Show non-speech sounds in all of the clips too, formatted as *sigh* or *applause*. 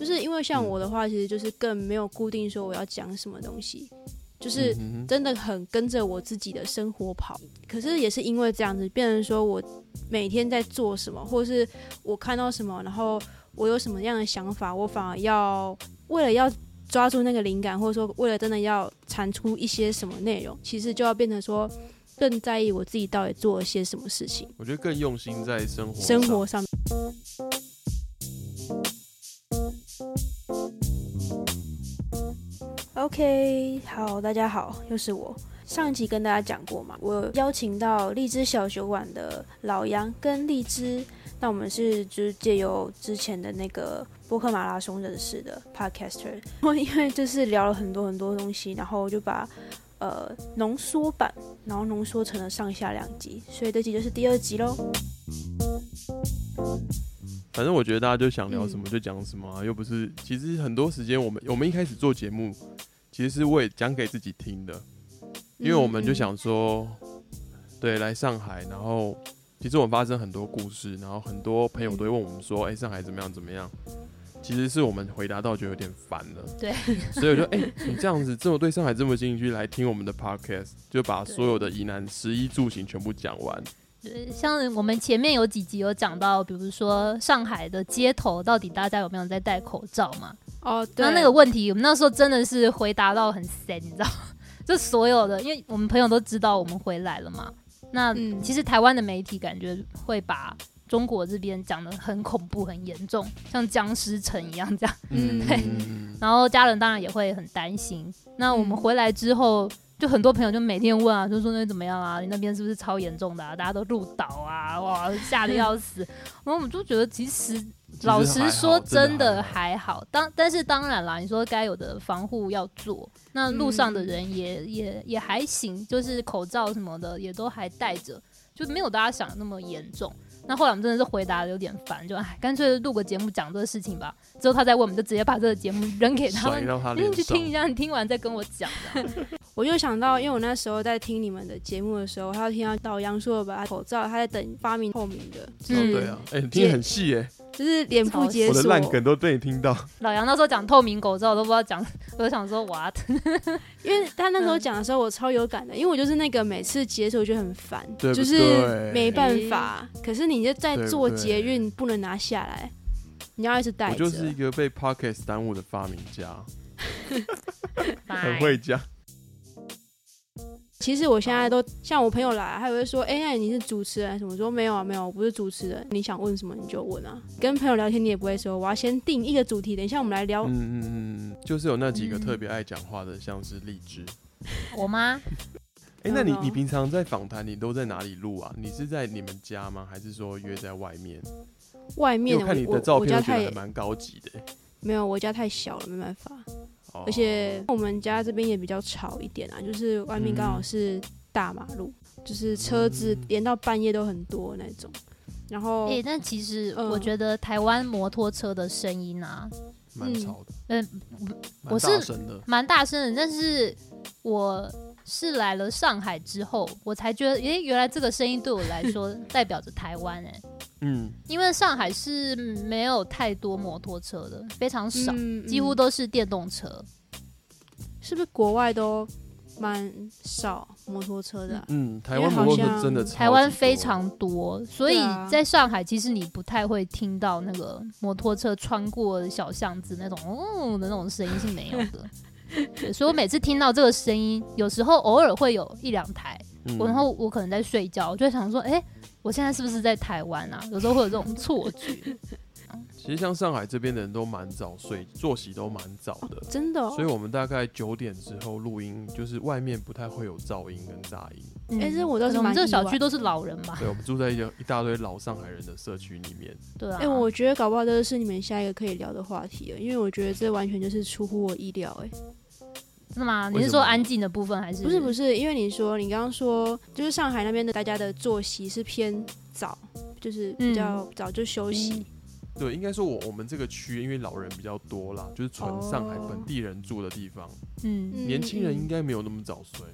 就是因为像我的话，其实就是更没有固定说我要讲什么东西，就是真的很跟着我自己的生活跑。可是也是因为这样子，变成说我每天在做什么，或是我看到什么，然后我有什么样的想法，我反而要为了要抓住那个灵感，或者说为了真的要产出一些什么内容，其实就要变成说更在意我自己到底做了些什么事情，我觉得更用心在生活生活上。OK，好，大家好，又是我。上一集跟大家讲过嘛，我邀请到荔枝小酒馆的老杨跟荔枝，那我们是就是借由之前的那个播客马拉松认识的 Podcaster，然后因为就是聊了很多很多东西，然后就把呃浓缩版，然后浓缩成了上下两集，所以这集就是第二集喽。反正我觉得大家就想聊什么就讲什么、啊，又不是。其实很多时间，我们我们一开始做节目，其实是为讲给自己听的，因为我们就想说，对，来上海，然后其实我们发生很多故事，然后很多朋友都会问我们说，哎、上海怎么样怎么样？其实是我们回答到觉得有点烦了，对，所以我就哎、你这样子这么对上海这么兴趣，来听我们的 podcast，就把所有的疑难食衣住行全部讲完。对像我们前面有几集有讲到，比如说上海的街头到底大家有没有在戴口罩嘛？哦，对，那那个问题，我们那时候真的是回答到很深，你知道，*laughs* 就所有的，因为我们朋友都知道我们回来了嘛。那嗯其实台湾的媒体感觉会把中国这边讲的很恐怖、很严重，像僵尸城一样这样。嗯 *laughs* 对然后家人当然也会很担心。那我们回来之后，就很多朋友就每天问啊，就说那怎么样啊？你那边是不是超严重的啊？大家都入岛啊，哇，吓得要死。*laughs* 然后我们就觉得其实。老实说，真的还好。当但是当然啦，你说该有的防护要做，那路上的人也、也也还行，就是口罩什么的也都还戴着，就没有大家想的那么严重。那后来我们真的是回答的有点烦，就哎，干脆录个节目讲这个事情吧。之后他再问，我们就直接把这个节目扔给他们，去听一下，你听完再跟我讲。*laughs* 我就想到，因为我那时候在听你们的节目的时候，他听到导杨说把口罩，他在等发明透明的，嗯对啊，哎、你听得很细哎、就是脸部解我的锁。烂梗都被你听到。*laughs* 老杨那时候讲透明口罩，我都不知道讲，*laughs* 我就想说 what？*laughs* 因为他那时候嗯讲的时候，我超有感的，因为我就是那个每次解锁就很烦，就是对没办法。可是你就在做捷运，不能拿下来，你要一直带着。我就是一个被 Pocket 耽误的发明家，很拜会讲。其实我现在都像我朋友来，他也会说：“哎、那你是主持人什么？”说：“没有啊，没有，我不是主持人。你想问什么你就问啊。”跟朋友聊天，你也不会说我要先定一个主题，等一下我们来聊。嗯嗯嗯嗯，就是有那几个嗯特别爱讲话的，像是荔枝。我吗？*laughs* 哎、那你嗯你平常在访谈，你都在哪里录啊？你是在你们家吗？还是说约在外面？外面我看你的照片，我觉得还蛮高级的、欸。没有，我家太小了，没办法。哦而且我们家这边也比较吵一点啊，就是外面刚好嗯是大马路，就是车子嗯连到半夜都很多那种。然后，诶、但其实嗯我觉得台湾摩托车的声音啊，蛮吵的，嗯，蛮我是大声的。蛮大声的。但是我是来了上海之后，我才觉得，诶、原来这个声音对我来说 *laughs* 代表着台湾诶、嗯，因为上海是没有太多摩托车的，非常少，嗯几乎嗯都是电动车。是不是国外都蛮少摩托车的啊、嗯，台湾摩托车好像真的台湾非常多，所以在上海，其实你不太会听到那个摩托车穿过小巷子那种哦的那种声音是没有的。*laughs* 对，*laughs* 所以我每次听到这个声音，有时候偶尔会有一两台，嗯我然后我可能在睡觉，我就会想说，哎、我现在是不是在台湾啊？有时候会有这种错觉。*laughs* 其实像上海这边的人都蛮早睡，作息都蛮早的，真的、哦。所以我们大概九点之后录音，就是外面不太会有噪音跟杂音。嗯哎这我倒是可能我们这小区都是老人吧？对，我们住在一个一大堆老上海人的社区里面。对啊。哎、我觉得搞不好这是你们下一个可以聊的话题了，因为我觉得这完全就是出乎我意料、哎，真的吗？你是说安静的部分还是？不是不是，因为你说你刚刚说，就是上海那边的大家的作息是偏早，就是比较早就休息。对，应该说我我们这个区因为老人比较多啦，就是纯上海哦本地人住的地方，嗯，嗯年轻人嗯应该没有那么早睡。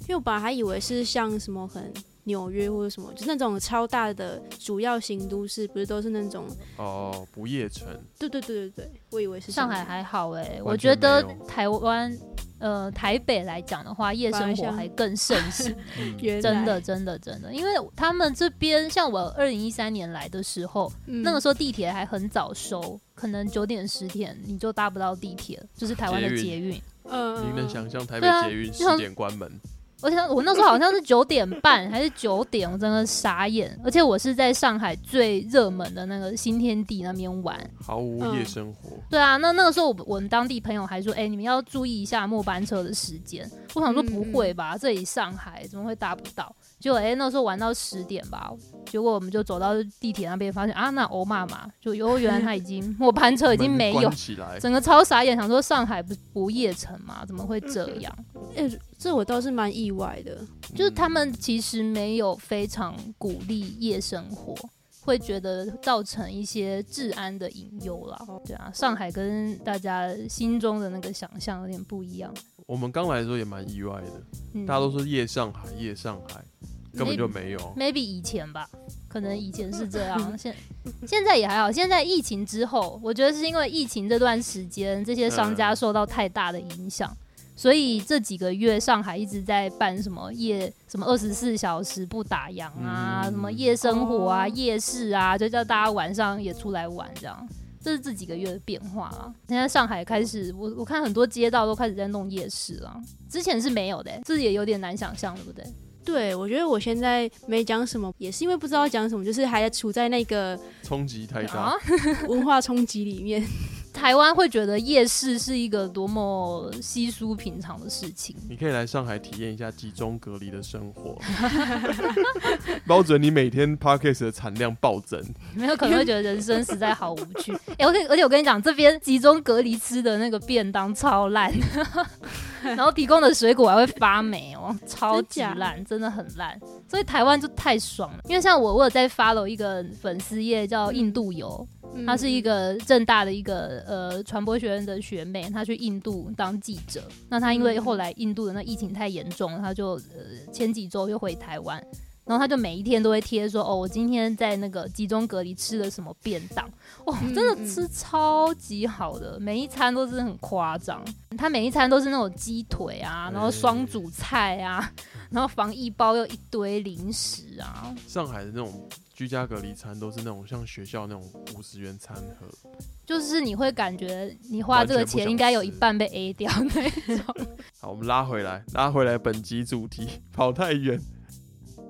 因为我本来还以为是像什么很纽约或者什么，就是那种超大的主要型都市，不是都是那种？哦，不夜城。对对对对对，我以为是上海还好哎，我觉得台湾呃台北来讲的话，夜生活还更盛行。*laughs* 真的，真的，真的，因为他们这边像我二零一三年来的时候，嗯。那个时候地铁还很早收，可能九点十点你就搭不到地铁，就是台湾的捷运。嗯，你能想象台北捷运十点关门？而且我那时候好像是九点半还是九点，我真的傻眼。而且我是在上海最热门的那个新天地那边玩。毫无嗯夜生活。对啊，那那个时候我我们当地朋友还说，哎、你们要注意一下末班车的时间。我想说不会吧，这里上海怎么会搭不到？结果哎、那时候玩到十点吧，结果我们就走到地铁那边，发现啊，那欧妈妈就哟，原来他已经 *laughs* 末班车已经没有整个超傻眼，想说上海不不夜城吗？怎么会这样？*coughs* 哎、这我倒是蛮意外的。就是他们其实没有非常鼓励夜生活，会觉得造成一些治安的隐忧啦。对啊，上海跟大家心中的那个想象有点不一样。我们刚来的时候也蛮意外的，嗯大家都说夜上海，夜上海，根本就没有。maybe 以前吧，可能以前是这样，*laughs* 现现在也还好。现在疫情之后，我觉得是因为疫情这段时间，这些商家受到太大的影响。所以这几个月，上海一直在办什么夜什么二十四小时不打烊啊，嗯什么夜生活啊、哦夜市啊，就叫大家晚上也出来玩，这样。这是这几个月的变化啦！现在上海开始，我我看很多街道都开始在弄夜市了，之前是没有的、这也有点难想象，对不对？对，我觉得我现在没讲什么，也是因为不知道讲什么，就是还处在那个冲击太大啊，，*laughs* 文化冲击里面。台湾会觉得夜市是一个多么稀疏平常的事情。你可以来上海体验一下集中隔离的生活，*laughs* 包准你每天 podcast 的产量暴增。没有可能会觉得人生实在好无趣。*laughs* 哎、我跟而且我跟你讲，这边集中隔离吃的那个便当超烂，*laughs* 然后提供的水果还会发霉哦，超级烂，真的很烂。所以台湾就太爽了，因为像我，我有在 follow 一个粉丝页叫印度游，她是一个正大的一个呃传播学院的学妹，她去印度当记者。那她因为后来印度的那疫情太严重，她就呃前几周又回台湾。然后她就每一天都会贴说，哦，我今天在那个集中隔离吃了什么便当，哇，嗯真的吃超级好的，每一餐都是很夸张。她每一餐都是那种鸡腿啊，然后双主菜啊，然后防疫包又一堆零食啊，上海的那种居家隔离餐都是那种像学校那种五十元餐盒，就是你会感觉你花这个钱应该有一半被 A 掉那种。*laughs* 好，我们拉回来，拉回来本集主题，跑太远。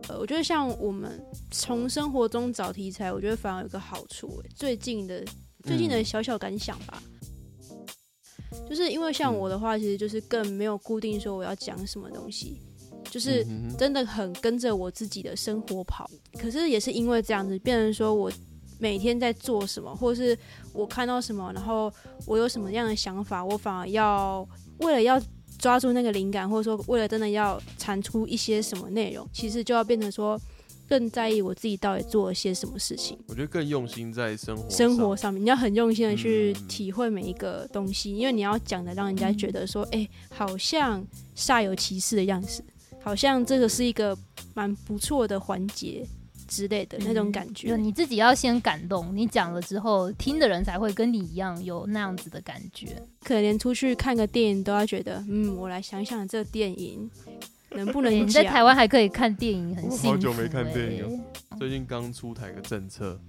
呃，我觉得像我们从生活中找题材，我觉得反而有个好处、欸。最近的最近的嗯小小感想吧，就是因为像我的话，其实就是更没有固定说我要讲什么东西，就是真的很跟着我自己的生活跑。可是也是因为这样子，变成说我每天在做什么，或是我看到什么，然后我有什么样的想法，我反而要为了要抓住那个灵感，或者说为了真的要产出一些什么内容，其实就要变成说更在意我自己到底做了些什么事情。我觉得更用心在生活生活上上面，你要很用心的去嗯。体会每一个东西，因为你要讲的让人家觉得说，哎、好像煞有其事的样子，好像这个是一个蛮不错的环节之类的那种感就觉。你自己要先感动，你讲了之后，听的人才会跟你一样有那样子的感觉。可能连出去看个电影都要觉得，嗯，我来想想这电影能不能 *laughs* 欸你在台湾还可以看电影，很我幸福、好久没看电影欸最近刚出台个政策，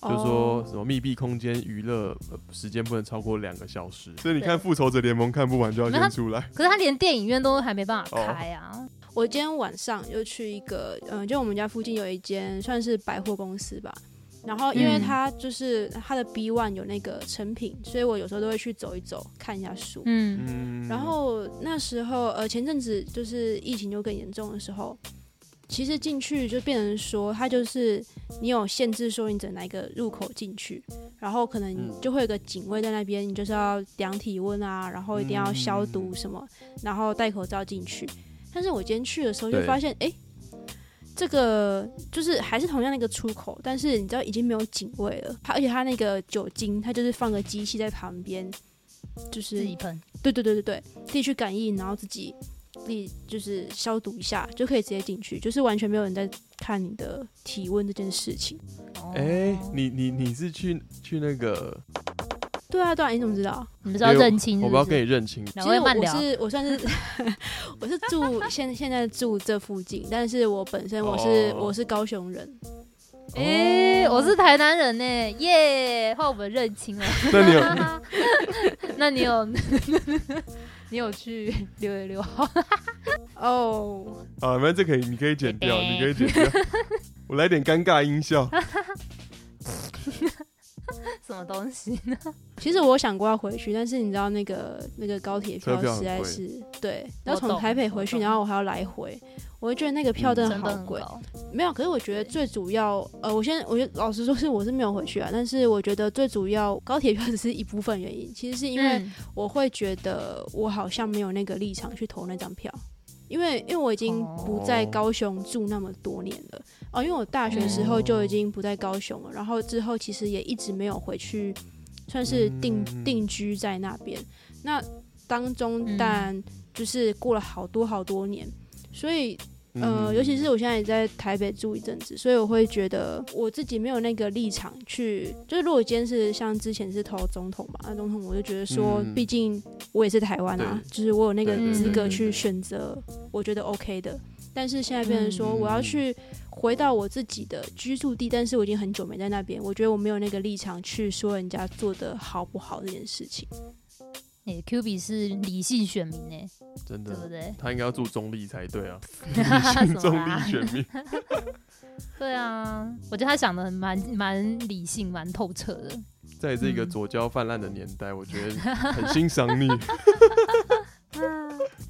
就哦说什么密闭空间娱乐呃时间不能超过两个小时，所以你看复仇者联盟看不完就要先出来。可是他连电影院都还没办法哦开啊。我今天晚上又去一个，嗯、就我们家附近有一间算是百货公司吧。然后因为嗯它就是它的 B one 有那个成品，所以我有时候都会去走一走，看一下书。嗯，嗯，然后那时候呃前阵子就是疫情就更严重的时候，其实进去就变成说，它就是你有限制说你整哪一个入口进去，然后可能就会有个警卫在那边，你就是要量体温啊，然后一定要消嗯毒什么，然后戴口罩进去。但是我今天去的时候就发现，哎，这个就是还是同样那个出口，但是你知道已经没有警卫了，它而且它那个酒精，它就是放个机器在旁边，就是自己喷。对对对对对，自己去感应，然后自己自己就是消毒一下就可以直接进去，就是完全没有人在看你的体温这件事情。哎、哦你你你是去去那个？对啊，对啊，你怎么知道？你们知道认清是不是我不要跟你认清。两其实我。是我算是 *laughs* 我是住现现在住这附近，但是我本身我是、哦我是高雄人，哎、我是台南人呢，耶！换我们认清了。*laughs* 那你有 *laughs* 那你有你有去六月六号？哦，啊？没，这可以，你可以剪掉，你可以剪掉。我来点尴尬音效。什么东西呢？*laughs* 其实我想过要回去，但是你知道那个那个高铁票实在是对，要我懂从台北回去，然后我还要来回，我就觉得那个票真的好贵。没有，可是我觉得最主要，呃，我先，我觉得老实说是我是没有回去啊，但是我觉得最主要高铁票只是一部分原因，其实是因为嗯。我会觉得我好像没有那个立场去投那张票，因为因为我已经不在高雄住那么多年了哦，因为我大学时候就已经不在高雄了，然后之后其实也一直没有回去，算是定、嗯定居在那边。那当中嗯。但就是过了好多好多年，所以呃，嗯尤其是我现在也在台北住一阵子，所以我会觉得我自己没有那个立场去，就是如果今天是像之前是投总统嘛，那总统我就觉得说，嗯。毕竟我也是台湾啊，就是我有那个资格去选择我觉得 OK 的。但是现在变成说，嗯我要去回到我自己的居住地，但是我已经很久没在那边，我觉得我没有那个立场去说人家做的好不好这件事情。哎、q B 是理性选民呢，真的，对不对？他应该要住中立才对 *laughs* 啊，理性中立选民。*laughs* 对啊，我觉得他想的蛮蛮理性、蛮透彻的。在这个嗯左交泛滥的年代，我觉得 *laughs* 很欣赏你。*laughs*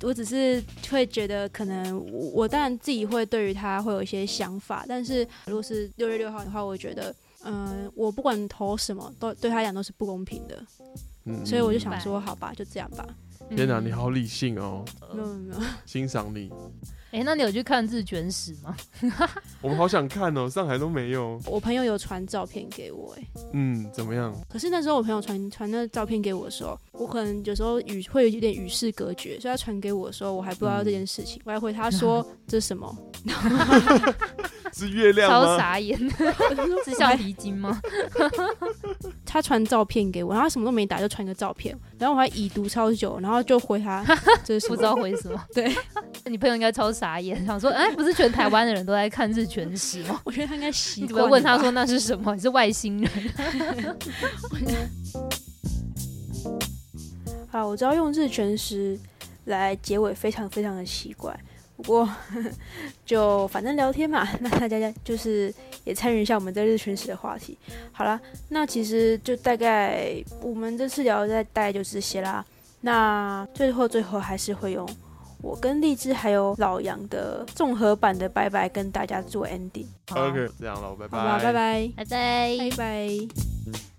我只是会觉得，可能我我当然自己会对于他会有一些想法，但是如果是六月六号的话，我觉得，嗯、我不管投什么，都对他来讲都是不公平的，嗯所以我就想说，好吧，就这样吧。天哪，嗯你好理性哦，没有没有，*laughs* 欣赏你。哎、那你有去看日卷史吗？*laughs* 我们好想看哦，上海都没有。我朋友有传照片给我，哎，嗯，怎么样？可是那时候我朋友传传那照片给我的时候，我可能有时候与会有点与世隔绝，所以他传给我的时候，我还不知道这件事情，我还回他说 *laughs* 这是什么，*laughs* 是月亮超？傻眼，是橡皮筋吗？他传照片给我，然后他什么都没打，就传个照片，然后我还已读超久，然后就回他这是不知道回什么。对，你朋友应该超傻眼，*laughs* 想说，哎、不是全台湾的人都在看日全食吗？*laughs* 我觉得他应该习惯问他说那是什么？*laughs* 你是外星人？好，我知道用日全食来结尾非常非常的奇怪，不过就反正聊天嘛，那大家就是也参与一下我们在日全食的话题。好啦，那其实就大概我们这次聊的大概就是这些啦。那最后最后还是会用我跟荔枝还有老杨的综合版的拜拜跟大家做 ending，好。OK，这样了，拜好吧，拜拜，拜拜。拜拜。